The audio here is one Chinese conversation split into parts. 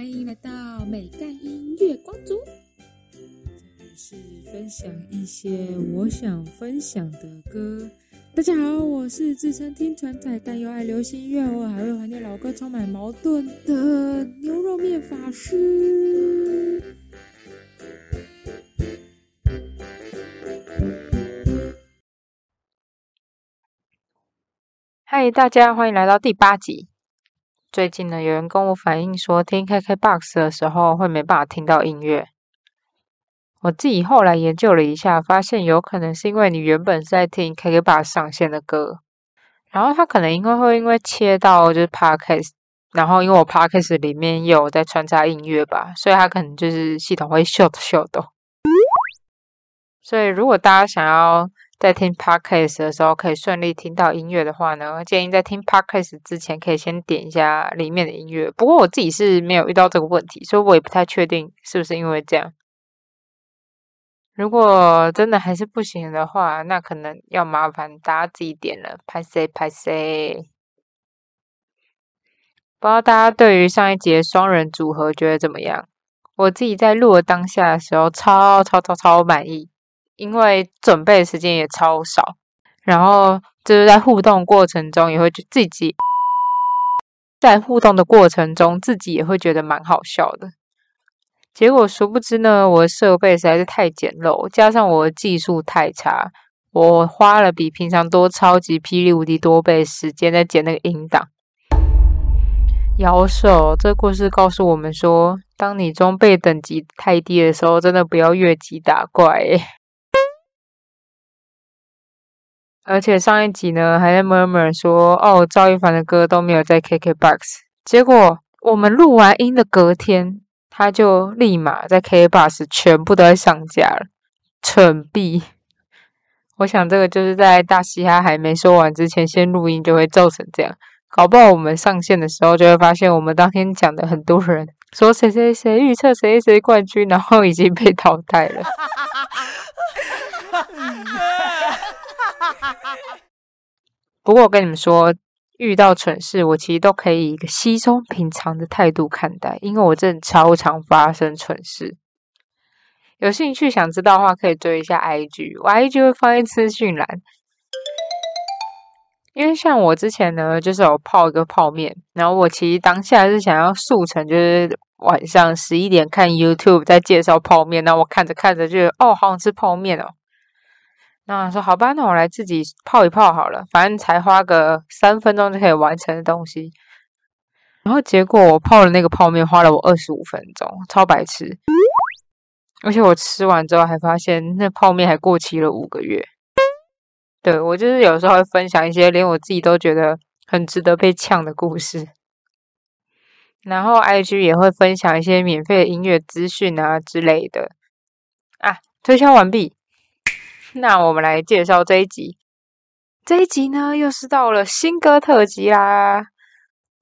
欢迎来到美干音乐光族，这里是分享一些我想分享的歌。大家好，我是自称听传仔，但又爱流行音乐，我还会怀念老歌，充满矛盾的牛肉面法师。嗨，大家欢迎来到第八集。最近呢，有人跟我反映说，听 KKBOX 的时候会没办法听到音乐。我自己后来研究了一下，发现有可能是因为你原本是在听 KKBOX 上线的歌，然后它可能因为会因为切到就是 Podcast，然后因为我 Podcast 里面有在穿插音乐吧，所以它可能就是系统会秀的秀的。所以如果大家想要，在听 podcast 的时候可以顺利听到音乐的话呢，建议在听 podcast 之前可以先点一下里面的音乐。不过我自己是没有遇到这个问题，所以我也不太确定是不是因为这样。如果真的还是不行的话，那可能要麻烦大家自己点了。拍 C 拍 C，不知道大家对于上一节双人组合觉得怎么样？我自己在录的当下的时候，超超超超满意。因为准备时间也超少，然后就是在互动过程中也会自己在互动的过程中自己也会觉得蛮好笑的。结果殊不知呢，我的设备实在是太简陋，加上我的技术太差，我花了比平常多超级霹雳无敌多倍时间在剪那个音档。摇手，这故事告诉我们说，当你装备等级太低的时候，真的不要越级打怪。而且上一集呢，还在 murmur 说哦，赵一凡的歌都没有在 KKBOX。结果我们录完音的隔天，他就立马在 KKBOX 全部都在上架了，蠢逼！我想这个就是在大嘻哈还没说完之前，先录音就会造成这样。搞不好我们上线的时候，就会发现我们当天讲的很多人说谁谁谁预测谁谁冠军，然后已经被淘汰了。不过我跟你们说，遇到蠢事，我其实都可以以一个稀松平常的态度看待，因为我真的超常发生蠢事。有兴趣想知道的话，可以追一下 IG，我 IG 会放在资讯栏。因为像我之前呢，就是有泡一个泡面，然后我其实当下是想要速成，就是晚上十一点看 YouTube 在介绍泡面，那我看着看着就哦，好想吃泡面哦。那说好吧，那我来自己泡一泡好了，反正才花个三分钟就可以完成的东西。然后结果我泡的那个泡面花了我二十五分钟，超白痴！而且我吃完之后还发现那泡面还过期了五个月。对我就是有时候会分享一些连我自己都觉得很值得被呛的故事，然后 IG 也会分享一些免费的音乐资讯啊之类的。啊，推销完毕。那我们来介绍这一集。这一集呢，又是到了新歌特辑啦。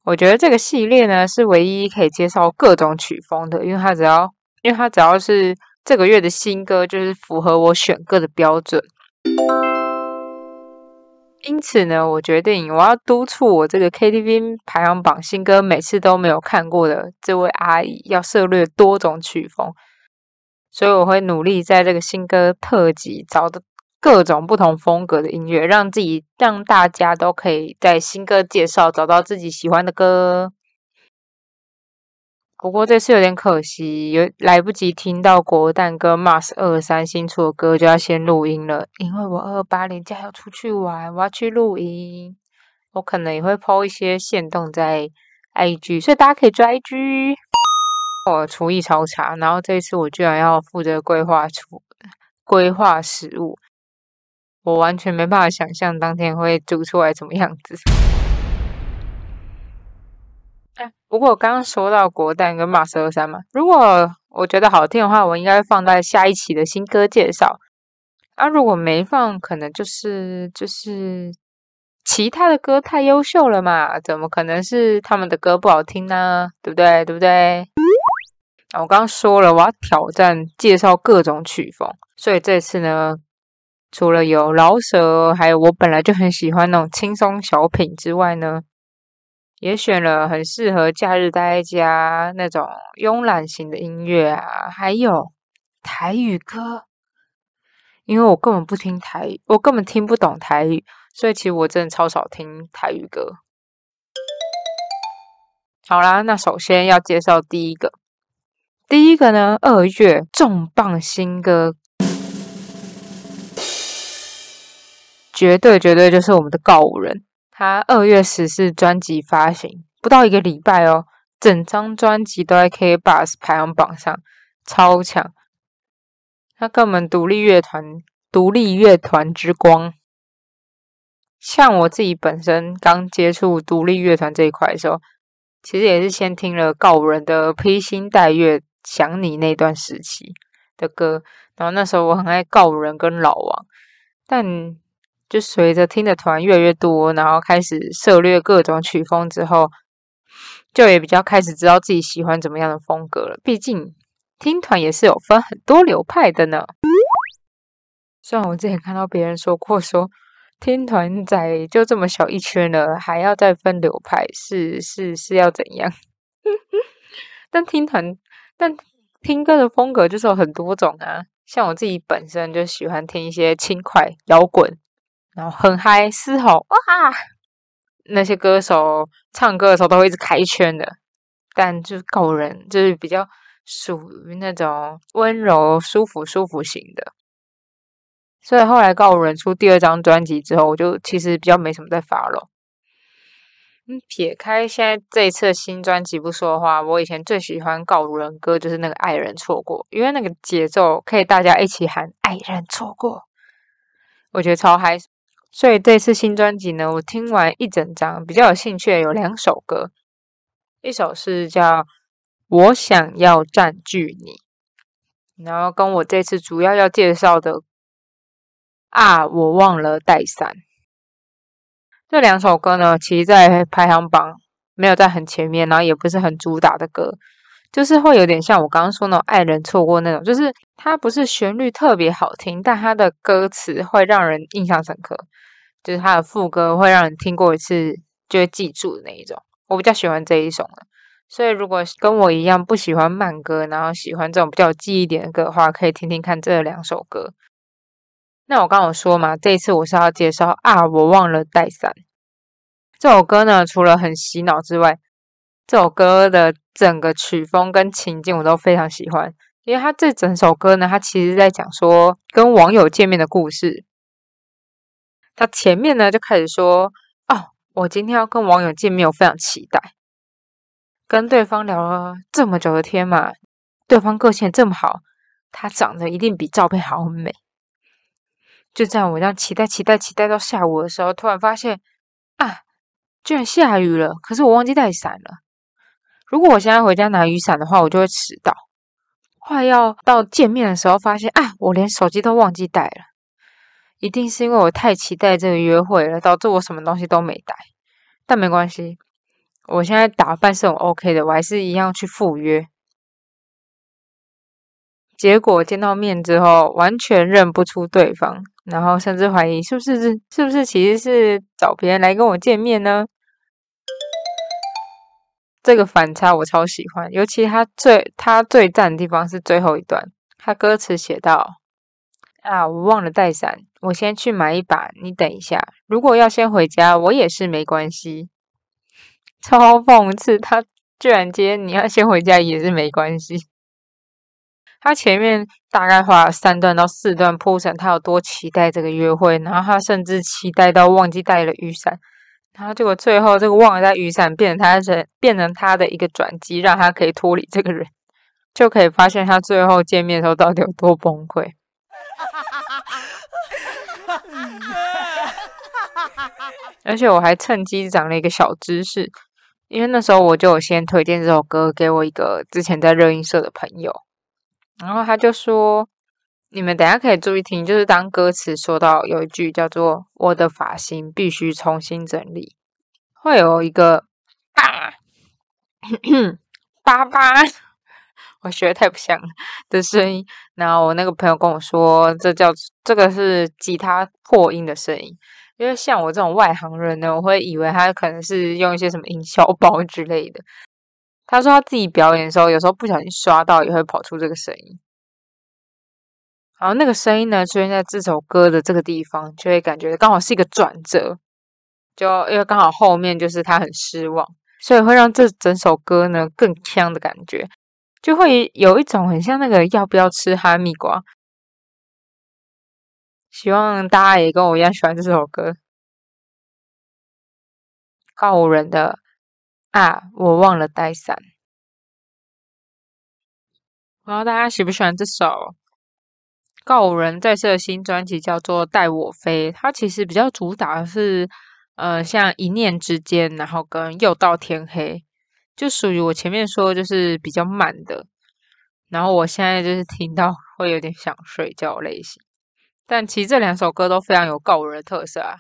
我觉得这个系列呢，是唯一可以介绍各种曲风的，因为它只要，因为它只要是这个月的新歌，就是符合我选歌的标准。因此呢，我决定我要督促我这个 KTV 排行榜新歌每次都没有看过的这位阿姨，要涉猎多种曲风。所以我会努力在这个新歌特辑找的各种不同风格的音乐，让自己让大家都可以在新歌介绍找到自己喜欢的歌。不过这次有点可惜，有来不及听到国蛋跟 Mars 二三新出的歌，就要先录音了。因为我二八年假要出去玩，我要去录音，我可能也会 po 一些线动在 IG，所以大家可以追 IG。我厨艺超差，然后这一次我居然要负责规划厨规划食物，我完全没办法想象当天会煮出来怎么样子。不过我刚刚说到国蛋跟马十二三嘛，如果我觉得好听的话，我应该放在下一期的新歌介绍。啊，如果没放，可能就是就是其他的歌太优秀了嘛，怎么可能是他们的歌不好听呢？对不对？对不对？啊我刚刚说了，我要挑战介绍各种曲风，所以这次呢，除了有饶舌，还有我本来就很喜欢那种轻松小品之外呢，也选了很适合假日待在家那种慵懒型的音乐啊，还有台语歌。因为我根本不听台语，我根本听不懂台语，所以其实我真的超少听台语歌。好啦，那首先要介绍第一个，第一个呢，二月重磅新歌，绝对绝对就是我们的告五人。他二月十四专辑发行不到一个礼拜哦，整张专辑都在 K Bus 排行榜上，超强。他跟我们独立乐团、独立乐团之光。像我自己本身刚接触独立乐团这一块的时候，其实也是先听了告五人的《披星戴月想你》那段时期的歌，然后那时候我很爱告人跟老王，但。就随着听的团越来越多，然后开始涉略各种曲风之后，就也比较开始知道自己喜欢怎么样的风格了。毕竟听团也是有分很多流派的呢。虽然我之前看到别人说过，说听团仔就这么小一圈了，还要再分流派，是是是要怎样？但听团，但听歌的风格就是有很多种啊。像我自己本身就喜欢听一些轻快摇滚。然后很嗨嘶吼哇！那些歌手唱歌的时候都会一直开圈的，但就是告人就是比较属于那种温柔、舒服、舒服型的。所以后来告人出第二张专辑之后，我就其实比较没什么在发了。撇开现在这一次新专辑不说的话，我以前最喜欢告人歌就是那个《爱人错过》，因为那个节奏可以大家一起喊“爱人错过”，我觉得超嗨。所以这次新专辑呢，我听完一整张，比较有兴趣的有两首歌，一首是叫《我想要占据你》，然后跟我这次主要要介绍的啊，我忘了带伞。这两首歌呢，其实在排行榜没有在很前面，然后也不是很主打的歌。就是会有点像我刚刚说那种爱人错过那种，就是它不是旋律特别好听，但它的歌词会让人印象深刻，就是它的副歌会让人听过一次就会记住的那一种。我比较喜欢这一种的，所以如果跟我一样不喜欢慢歌，然后喜欢这种比较有记忆点的歌的话，可以听听看这两首歌。那我刚有说嘛，这一次我是要介绍啊，我忘了带伞这首歌呢，除了很洗脑之外。这首歌的整个曲风跟情境我都非常喜欢，因为他这整首歌呢，他其实在讲说跟网友见面的故事。他前面呢就开始说：“哦，我今天要跟网友见面，我非常期待。跟对方聊了这么久的天嘛，对方个性这么好，他长得一定比照片好美。”就这样，我这样期待、期待、期待到下午的时候，突然发现啊，居然下雨了，可是我忘记带伞了。如果我现在回家拿雨伞的话，我就会迟到。快要到见面的时候，发现啊，我连手机都忘记带了。一定是因为我太期待这个约会了，导致我什么东西都没带。但没关系，我现在打扮是很 OK 的，我还是一样去赴约。结果见到面之后，完全认不出对方，然后甚至怀疑是不是是不是其实是找别人来跟我见面呢？这个反差我超喜欢，尤其他最他最赞的地方是最后一段，他歌词写到：“啊，我忘了带伞，我先去买一把，你等一下。如果要先回家，我也是没关系。”超讽刺，他居然接你要先回家也是没关系。他前面大概花了三段到四段铺陈，他有多期待这个约会，然后他甚至期待到忘记带了雨伞。然后结果最后这个忘了带雨伞变成他的变成他的一个转机，让他可以脱离这个人，就可以发现他最后见面的时候到底有多崩溃。而且我还趁机长了一个小知识，因为那时候我就先推荐这首歌给我一个之前在热音社的朋友，然后他就说。你们等下可以注意听，就是当歌词说到有一句叫做“我的发型必须重新整理”，会有一个“叭叭叭”，我学的太不像的声音。然后我那个朋友跟我说，这叫这个是吉他破音的声音。因为像我这种外行人呢，我会以为他可能是用一些什么营销 包之类的。他说他自己表演的时候，有时候不小心刷到也会跑出这个声音。然后那个声音呢，出现在这首歌的这个地方，就会感觉刚好是一个转折。就因为刚好后面就是他很失望，所以会让这整首歌呢更呛的感觉，就会有一种很像那个要不要吃哈密瓜。希望大家也跟我一样喜欢这首歌。告人的啊，我忘了带伞。不知道大家喜不喜欢这首告五人在这新专辑叫做《带我飞》，它其实比较主打的是。呃，像一念之间，然后跟又到天黑，就属于我前面说就是比较慢的。然后我现在就是听到会有点想睡觉类型。但其实这两首歌都非常有告五人的特色啊。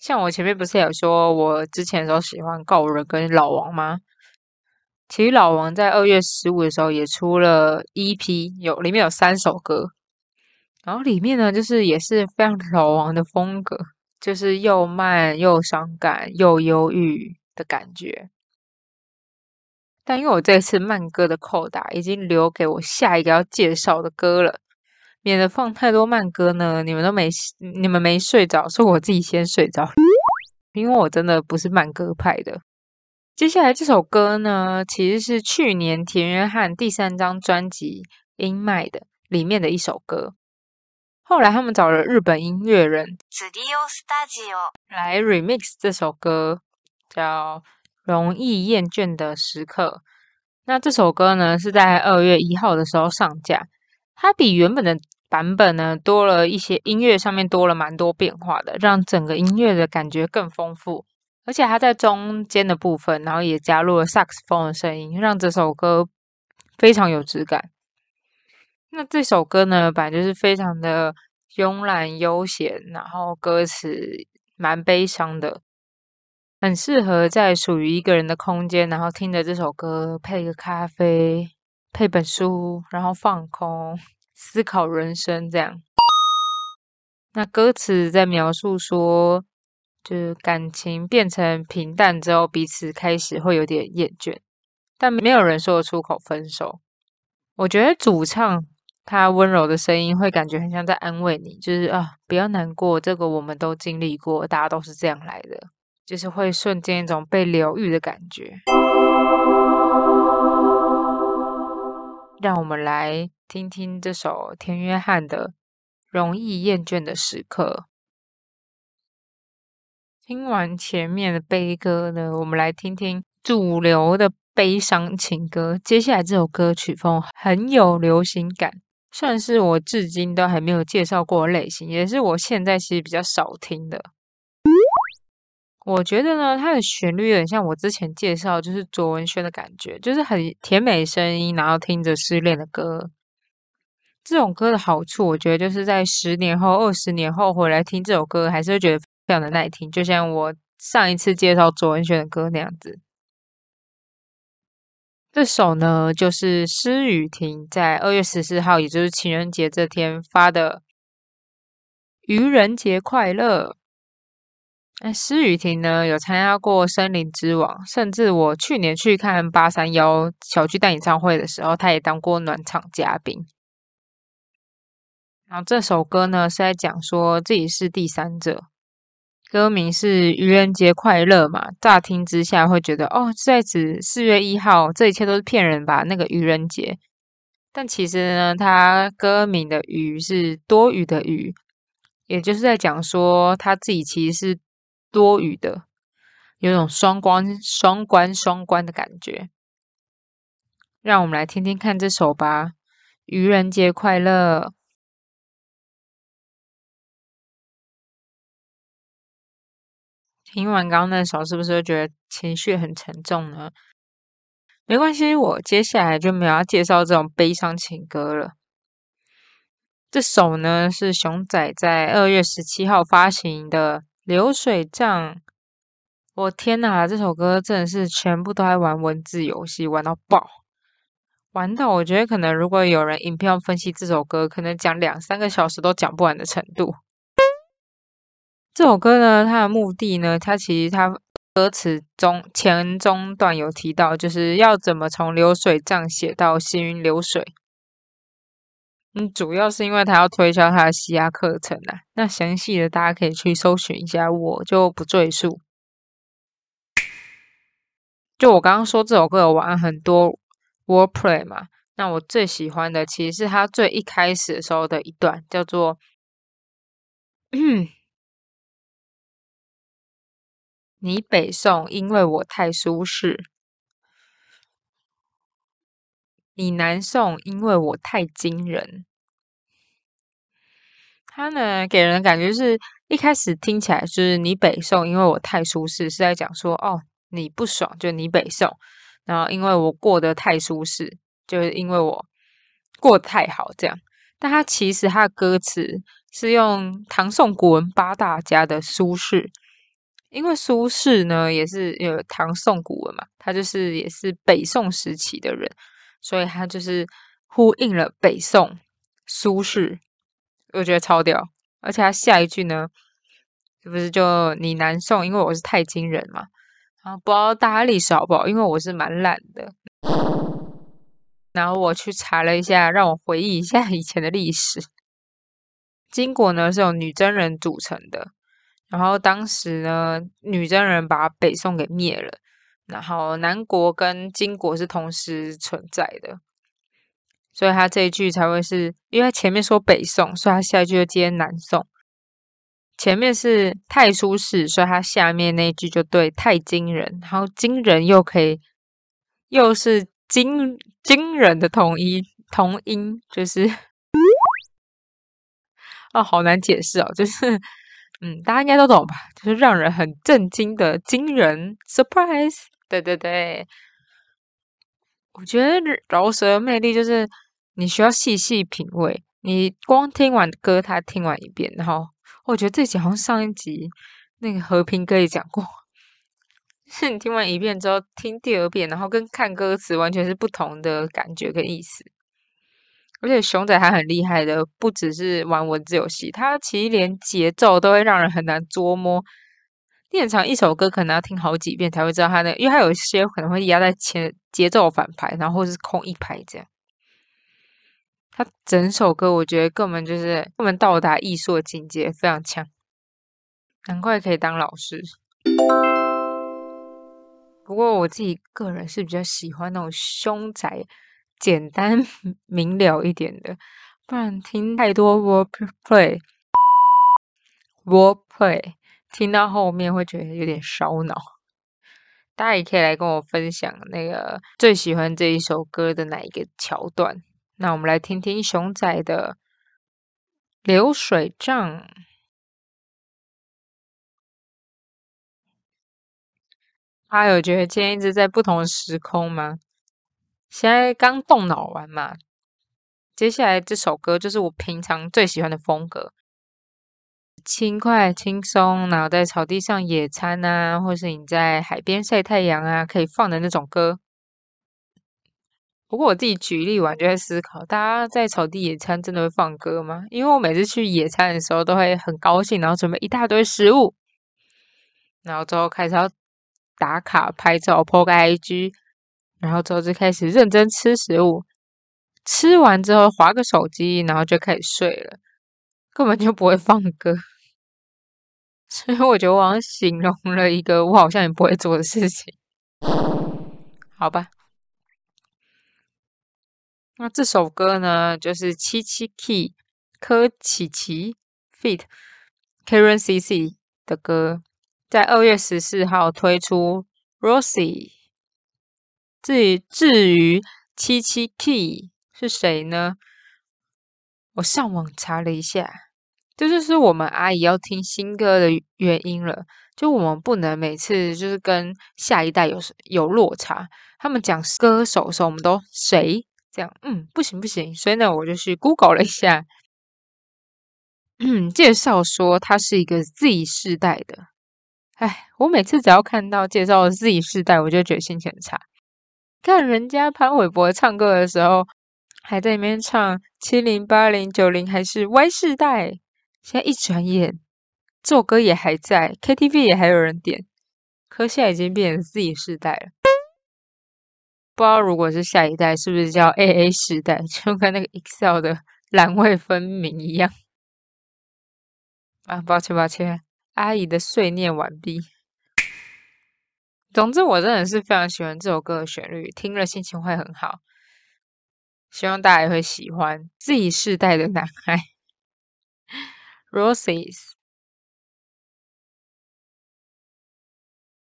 像我前面不是有说我之前的时候喜欢告人跟老王吗？其实老王在二月十五的时候也出了 EP，有里面有三首歌，然后里面呢就是也是非常老王的风格。就是又慢又伤感又忧郁的感觉，但因为我这次慢歌的扣打已经留给我下一个要介绍的歌了，免得放太多慢歌呢，你们都没你们没睡着，是我自己先睡着，因为我真的不是慢歌派的。接下来这首歌呢，其实是去年田约翰第三张专辑《阴麦》的里面的一首歌。后来他们找了日本音乐人 Studio Studio 来 remix 这首歌，叫《容易厌倦的时刻》。那这首歌呢是在二月一号的时候上架，它比原本的版本呢多了一些音乐上面多了蛮多变化的，让整个音乐的感觉更丰富。而且它在中间的部分，然后也加入了萨克斯风的声音，让这首歌非常有质感。那这首歌呢，本来就是非常的慵懒悠闲，然后歌词蛮悲伤的，很适合在属于一个人的空间，然后听着这首歌，配个咖啡，配本书，然后放空，思考人生这样。那歌词在描述说，就是感情变成平淡之后，彼此开始会有点厌倦，但没有人说得出口分手。我觉得主唱。他温柔的声音会感觉很像在安慰你，就是啊，不要难过，这个我们都经历过，大家都是这样来的，就是会瞬间一种被疗愈的感觉。让我们来听听这首田约翰的《容易厌倦的时刻》。听完前面的悲歌呢，我们来听听主流的悲伤情歌。接下来这首歌曲风很有流行感。算是我至今都还没有介绍过类型，也是我现在其实比较少听的。我觉得呢，它的旋律有点像我之前介绍，就是卓文萱的感觉，就是很甜美声音，然后听着失恋的歌。这种歌的好处，我觉得就是在十年后、二十年后回来听这首歌，还是会觉得非常的耐听，就像我上一次介绍卓文萱的歌那样子。这首呢，就是施雨婷在二月十四号，也就是情人节这天发的《愚人节快乐》。哎，施雨婷呢有参加过《森林之王》，甚至我去年去看八三幺小巨蛋演唱会的时候，他也当过暖场嘉宾。然后这首歌呢是在讲说自己是第三者。歌名是愚人节快乐嘛？乍听之下会觉得哦，在指四月一号，这一切都是骗人吧？那个愚人节，但其实呢，他歌名的“愚”是多余的“愚”，也就是在讲说他自己其实是多余的，有种双关、双关、双关的感觉。让我们来听听看这首吧，《愚人节快乐》。听完刚刚那首，是不是觉得情绪很沉重呢？没关系，我接下来就没有要介绍这种悲伤情歌了。这首呢是熊仔在二月十七号发行的《流水账》。我天哪，这首歌真的是全部都在玩文字游戏，玩到爆，玩到我觉得可能如果有人影片分析这首歌，可能讲两三个小时都讲不完的程度。这首歌呢，它的目的呢，它其实它歌词中前中段有提到，就是要怎么从流水账写到行云流水。嗯，主要是因为他要推销他的西亚课程啊。那详细的大家可以去搜寻一下，我就不赘述。就我刚刚说这首歌有玩很多 wordplay 嘛，那我最喜欢的其实是他最一开始的时候的一段，叫做 “你北宋因为我太舒适，你南宋因为我太惊人”。他呢给人的感觉是一开始听起来是你北宋因为我太舒适，是在讲说哦。你不爽就你北宋，然后因为我过得太舒适，就是因为我过得太好这样。但他其实他的歌词是用唐宋古文八大家的苏轼，因为苏轼呢也是有唐宋古文嘛，他就是也是北宋时期的人，所以他就是呼应了北宋苏轼，我觉得超屌。而且他下一句呢，是不是就你南宋，因为我是太惊人嘛。然后，不知道大家历史好不好？因为我是蛮懒的。然后我去查了一下，让我回忆一下 以前的历史。金国呢是由女真人组成的，然后当时呢女真人把北宋给灭了，然后南国跟金国是同时存在的，所以他这一句才会是因为前面说北宋，所以他下一句就接南宋。前面是太舒适，所以他下面那句就对太惊人，然后惊人又可以又是惊惊人的同音同音，就是 哦，好难解释哦，就是嗯，大家应该都懂吧？就是让人很震惊的惊人，surprise，对对对，我觉得饶舌的魅力就是你需要细细品味，你光听完歌，他听完一遍，然后。我觉得这集好像上一集那个和平哥也讲过，是 你听完一遍之后听第二遍，然后跟看歌词完全是不同的感觉跟意思。而且熊仔还很厉害的，不只是玩文字游戏，他其实连节奏都会让人很难捉摸。练长一首歌可能要听好几遍才会知道他的，因为他有一些可能会压在前节奏反拍，然后或是空一拍这样。他整首歌，我觉得根本就是根本到达艺术的境界，非常强，难怪可以当老师。不过我自己个人是比较喜欢那种凶宅、简单 明了一点的，不然听太多 wordplay，wordplay 听到后面会觉得有点烧脑。大家也可以来跟我分享那个最喜欢这一首歌的哪一个桥段。那我们来听听熊仔的流水账。他有觉得今天一直在不同时空吗？现在刚动脑完嘛。接下来这首歌就是我平常最喜欢的风格，轻快轻松，然后在草地上野餐啊，或是你在海边晒太阳啊，可以放的那种歌。不过我自己举例完就在思考，大家在草地野餐真的会放歌吗？因为我每次去野餐的时候都会很高兴，然后准备一大堆食物，然后之后开始要打卡拍照 po 个 IG，然后之后就开始认真吃食物，吃完之后划个手机，然后就开始睡了，根本就不会放歌。所以我觉得我好像形容了一个我好像也不会做的事情，好吧。那这首歌呢，就是七七 key 柯琪琪 feat Karen CC 的歌，在二月十四号推出。Rosie，至于至于七七 key 是谁呢？我上网查了一下，这就是我们阿姨要听新歌的原因了。就我们不能每次就是跟下一代有有落差，他们讲歌手的时候，我们都谁？这样，嗯，不行不行，所以呢，我就去 Google 了一下，嗯，介绍说他是一个 Z 世代的。哎，我每次只要看到介绍 Z 世代，我就觉得心情很差。看人家潘玮柏唱歌的时候，还在里面唱七零八零九零还是 Y 世代，现在一转眼这首歌也还在，KTV 也还有人点，可现在已经变成 Z 世代了。不知道如果是下一代，是不是叫 AA 时代，就跟那个 Excel 的栏位分明一样？啊，抱歉抱歉，阿姨的碎念完毕。总之，我真的是非常喜欢这首歌的旋律，听了心情会很好。希望大家也会喜欢 Z 世代的男孩 Roses。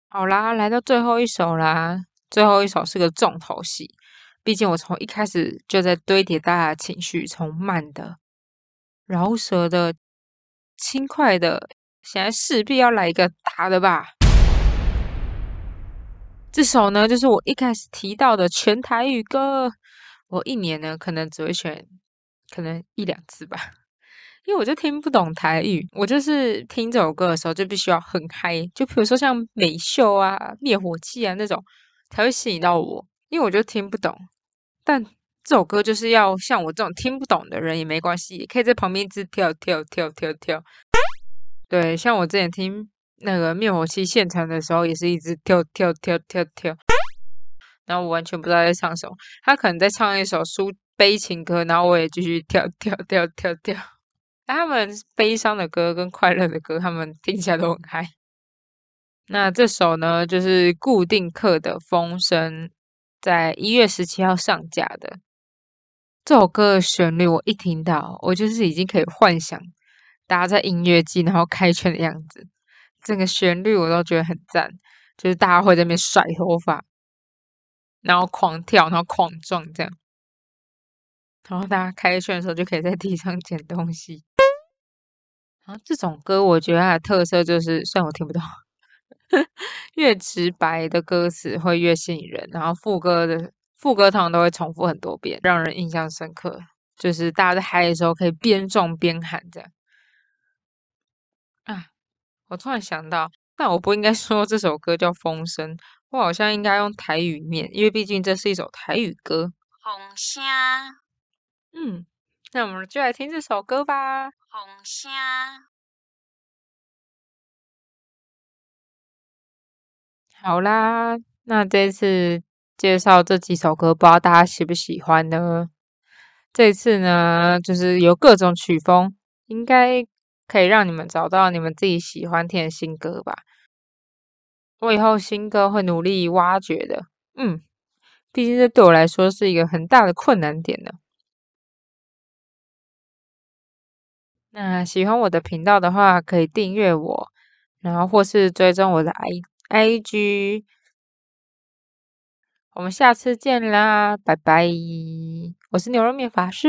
好啦，来到最后一首啦。最后一首是个重头戏，毕竟我从一开始就在堆叠大家的情绪，从慢的、饶舌的、轻快的，现在势必要来一个大的吧。这首呢，就是我一开始提到的全台语歌。我一年呢，可能只会选可能一两次吧，因为我就听不懂台语。我就是听这首歌的时候，就必须要很嗨，就比如说像美秀啊、灭火器啊那种。才会吸引到我，因为我就听不懂。但这首歌就是要像我这种听不懂的人也没关系，也可以在旁边一直跳跳跳跳跳。对，像我之前听那个灭火器现场的时候，也是一直跳跳跳跳跳。然后我完全不知道在唱什么，他可能在唱一首抒悲情歌，然后我也继续跳跳跳跳跳。他们悲伤的歌跟快乐的歌，他们听起来都很嗨。那这首呢，就是固定课的风声，在一月十七号上架的。这首歌的旋律，我一听到，我就是已经可以幻想大家在音乐季然后开圈的样子。整个旋律我都觉得很赞，就是大家会在那边甩头发，然后狂跳，然后狂撞这样。然后大家开圈的时候，就可以在地上捡东西。然后这种歌，我觉得它的特色就是，虽然我听不懂。越直白的歌词会越吸引人，然后副歌的副歌通常都会重复很多遍，让人印象深刻。就是大家在嗨的时候可以边撞边喊这样。啊，我突然想到，但我不应该说这首歌叫《风声》，我好像应该用台语念，因为毕竟这是一首台语歌。风声。嗯，那我们就来听这首歌吧。风声。好啦，那这次介绍这几首歌，不知道大家喜不喜欢呢？这次呢，就是有各种曲风，应该可以让你们找到你们自己喜欢听的新歌吧。我以后新歌会努力挖掘的，嗯，毕竟这对我来说是一个很大的困难点呢。那喜欢我的频道的话，可以订阅我，然后或是追踪我的 I。I G，我们下次见啦，拜拜！我是牛肉面法师。